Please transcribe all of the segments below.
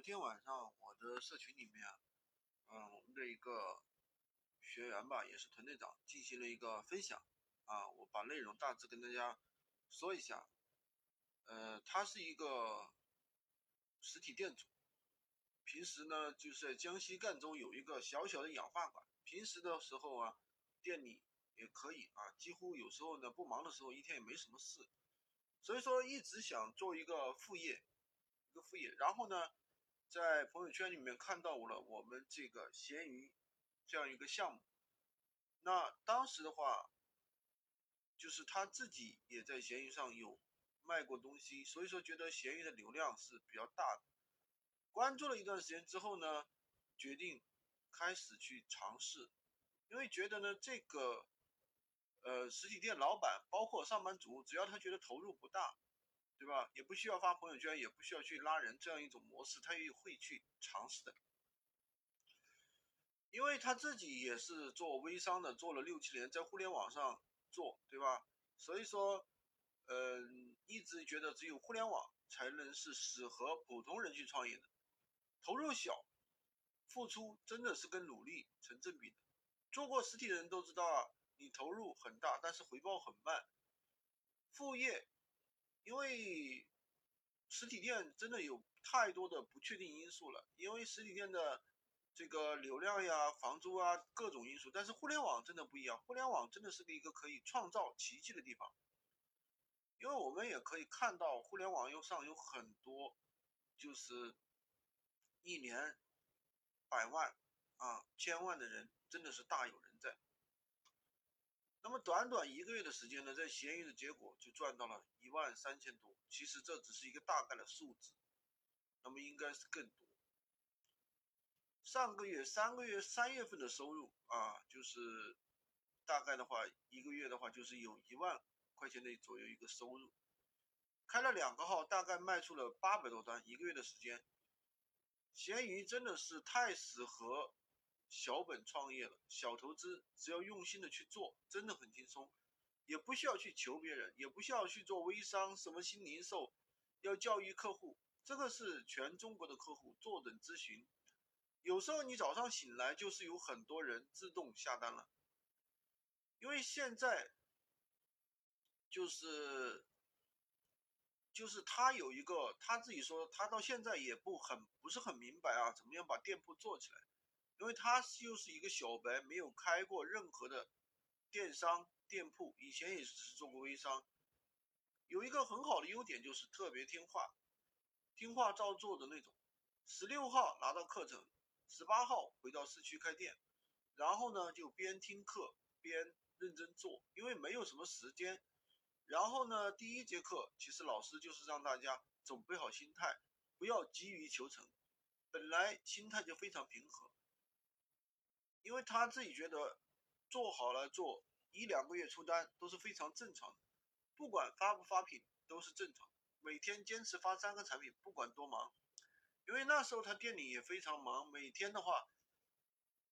昨天晚上我的社群里面，嗯，我们的一个学员吧，也是团队长，进行了一个分享啊，我把内容大致跟大家说一下。呃，他是一个实体店主，平时呢就是在江西赣州有一个小小的氧化馆，平时的时候啊，店里也可以啊，几乎有时候呢不忙的时候，一天也没什么事，所以说一直想做一个副业，一个副业，然后呢。在朋友圈里面看到了我们这个闲鱼这样一个项目，那当时的话，就是他自己也在闲鱼上有卖过东西，所以说觉得闲鱼的流量是比较大的。关注了一段时间之后呢，决定开始去尝试，因为觉得呢这个呃实体店老板包括上班族，只要他觉得投入不大。对吧？也不需要发朋友圈，也不需要去拉人，这样一种模式，他也会去尝试的。因为他自己也是做微商的，做了六七年，在互联网上做，对吧？所以说，嗯，一直觉得只有互联网才能是适合普通人去创业的，投入小，付出真的是跟努力成正比的。做过实体的人都知道啊，你投入很大，但是回报很慢。副业。因为实体店真的有太多的不确定因素了，因为实体店的这个流量呀、房租啊各种因素，但是互联网真的不一样，互联网真的是一个可以创造奇迹的地方。因为我们也可以看到，互联网又上有很多就是一年百万啊、千万的人，真的是大有人。那么短短一个月的时间呢，在闲鱼的结果就赚到了一万三千多。其实这只是一个大概的数字，那么应该是更多。上个月三个月三月份的收入啊，就是大概的话，一个月的话就是有一万块钱的左右一个收入。开了两个号，大概卖出了八百多单，一个月的时间。闲鱼真的是太适合。小本创业了，小投资，只要用心的去做，真的很轻松，也不需要去求别人，也不需要去做微商，什么新零售，要教育客户，这个是全中国的客户坐等咨询。有时候你早上醒来就是有很多人自动下单了，因为现在就是就是他有一个他自己说，他到现在也不很不是很明白啊，怎么样把店铺做起来。因为他又是一个小白，没有开过任何的电商店铺，以前也只是做过微商。有一个很好的优点就是特别听话，听话照做的那种。十六号拿到课程，十八号回到市区开店，然后呢就边听课边认真做，因为没有什么时间。然后呢，第一节课其实老师就是让大家准备好心态，不要急于求成，本来心态就非常平和。因为他自己觉得做好了做一两个月出单都是非常正常的，不管发不发品都是正常。每天坚持发三个产品，不管多忙。因为那时候他店里也非常忙，每天的话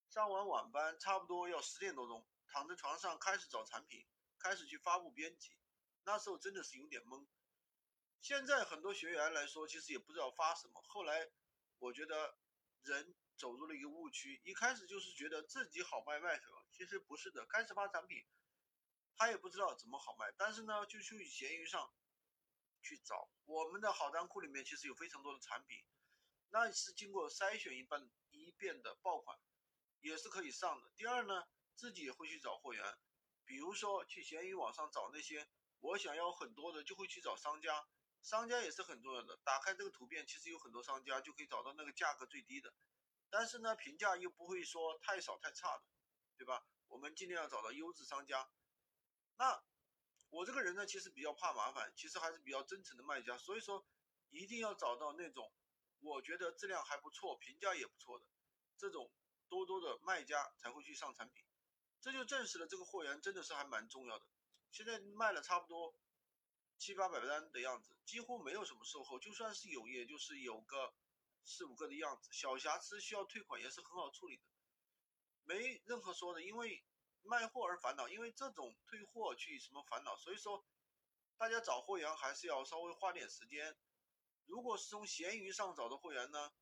上完晚班差不多要十点多钟，躺在床上开始找产品，开始去发布编辑。那时候真的是有点懵。现在很多学员来说，其实也不知道发什么。后来我觉得人。走入了一个误区，一开始就是觉得自己好卖卖什么，其实不是的。开始发产品，他也不知道怎么好卖，但是呢，就去闲鱼上去找我们的好单库里面，其实有非常多的产品，那是经过筛选一般一遍的爆款，也是可以上的。第二呢，自己也会去找货源，比如说去闲鱼网上找那些我想要很多的，就会去找商家，商家也是很重要的。打开这个图片，其实有很多商家就可以找到那个价格最低的。但是呢，评价又不会说太少太差的，对吧？我们尽量要找到优质商家。那我这个人呢，其实比较怕麻烦，其实还是比较真诚的卖家，所以说一定要找到那种我觉得质量还不错、评价也不错的这种多多的卖家才会去上产品。这就证实了这个货源真的是还蛮重要的。现在卖了差不多七八百单的样子，几乎没有什么售后，就算是有，也就是有个。四五个的样子，小瑕疵需要退款也是很好处理的，没任何说的，因为卖货而烦恼，因为这种退货去什么烦恼，所以说大家找货源还是要稍微花点时间。如果是从闲鱼上找的货源呢，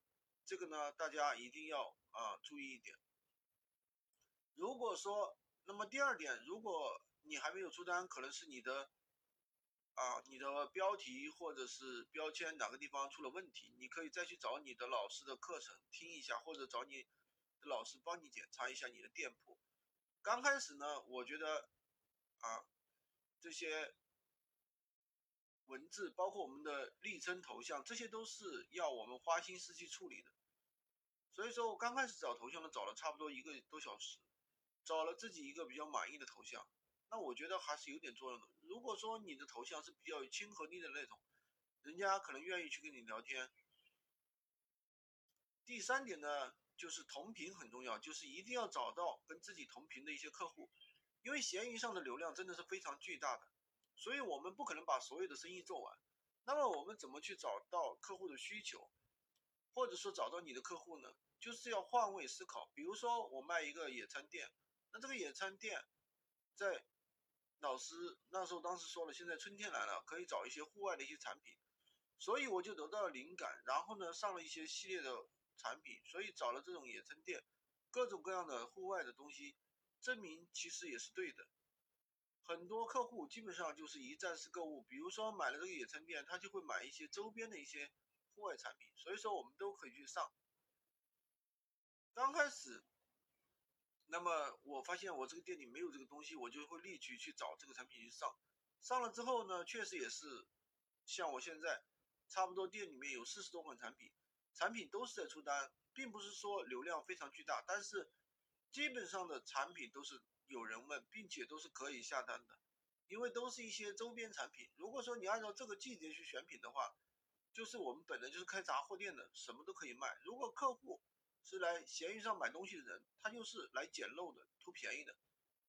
这个呢，大家一定要啊注意一点。如果说，那么第二点，如果你还没有出单，可能是你的啊你的标题或者是标签哪个地方出了问题，你可以再去找你的老师的课程听一下，或者找你的老师帮你检查一下你的店铺。刚开始呢，我觉得啊这些。文字包括我们的昵称、头像，这些都是要我们花心思去处理的。所以说我刚开始找头像呢，找了差不多一个多小时，找了自己一个比较满意的头像。那我觉得还是有点作用的。如果说你的头像是比较有亲和力的那种，人家可能愿意去跟你聊天。第三点呢，就是同频很重要，就是一定要找到跟自己同频的一些客户，因为闲鱼上的流量真的是非常巨大的。所以我们不可能把所有的生意做完，那么我们怎么去找到客户的需求，或者说找到你的客户呢？就是要换位思考。比如说我卖一个野餐垫，那这个野餐垫，在老师那时候当时说了，现在春天来了，可以找一些户外的一些产品，所以我就得到了灵感，然后呢上了一些系列的产品，所以找了这种野餐垫，各种各样的户外的东西，证明其实也是对的。很多客户基本上就是一站式购物，比如说买了这个野餐垫，他就会买一些周边的一些户外产品，所以说我们都可以去上。刚开始，那么我发现我这个店里没有这个东西，我就会立即去找这个产品去上。上了之后呢，确实也是像我现在差不多店里面有四十多款产品，产品都是在出单，并不是说流量非常巨大，但是基本上的产品都是。有人问，并且都是可以下单的，因为都是一些周边产品。如果说你按照这个季节去选品的话，就是我们本来就是开杂货店的，什么都可以卖。如果客户是来闲鱼上买东西的人，他就是来捡漏的，图便宜的，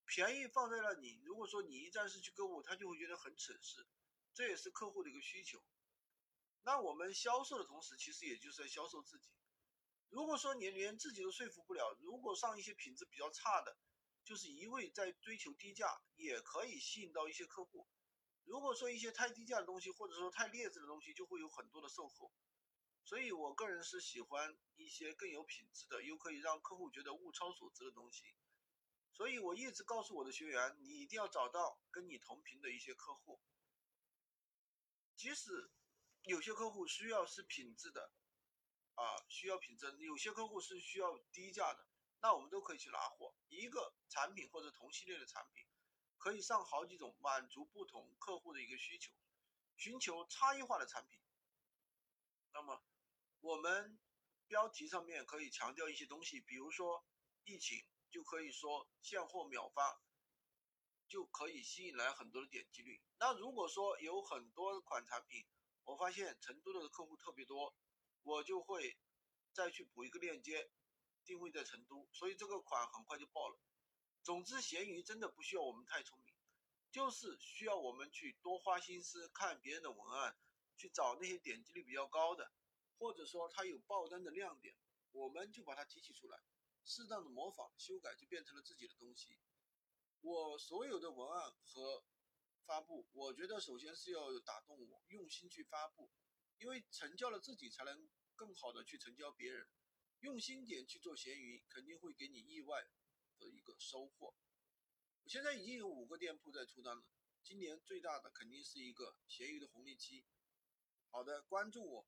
便宜放在了你。如果说你一站式去购物，他就会觉得很蠢事，这也是客户的一个需求。那我们销售的同时，其实也就是在销售自己。如果说你连自己都说服不了，如果上一些品质比较差的，就是一味在追求低价，也可以吸引到一些客户。如果说一些太低价的东西，或者说太劣质的东西，就会有很多的售后。所以我个人是喜欢一些更有品质的，又可以让客户觉得物超所值的东西。所以我一直告诉我的学员，你一定要找到跟你同频的一些客户。即使有些客户需要是品质的，啊，需要品质；有些客户是需要低价的。那我们都可以去拿货，一个产品或者同系列的产品，可以上好几种，满足不同客户的一个需求，寻求差异化的产品。那么，我们标题上面可以强调一些东西，比如说疫情，就可以说现货秒发，就可以吸引来很多的点击率。那如果说有很多款产品，我发现成都的客户特别多，我就会再去补一个链接。定位在成都，所以这个款很快就爆了。总之，闲鱼真的不需要我们太聪明，就是需要我们去多花心思看别人的文案，去找那些点击率比较高的，或者说它有爆单的亮点，我们就把它提取出来，适当的模仿修改，就变成了自己的东西。我所有的文案和发布，我觉得首先是要打动我，用心去发布，因为成交了自己，才能更好的去成交别人。用心点去做闲鱼，肯定会给你意外的一个收获。我现在已经有五个店铺在出单了，今年最大的肯定是一个闲鱼的红利期。好的，关注我，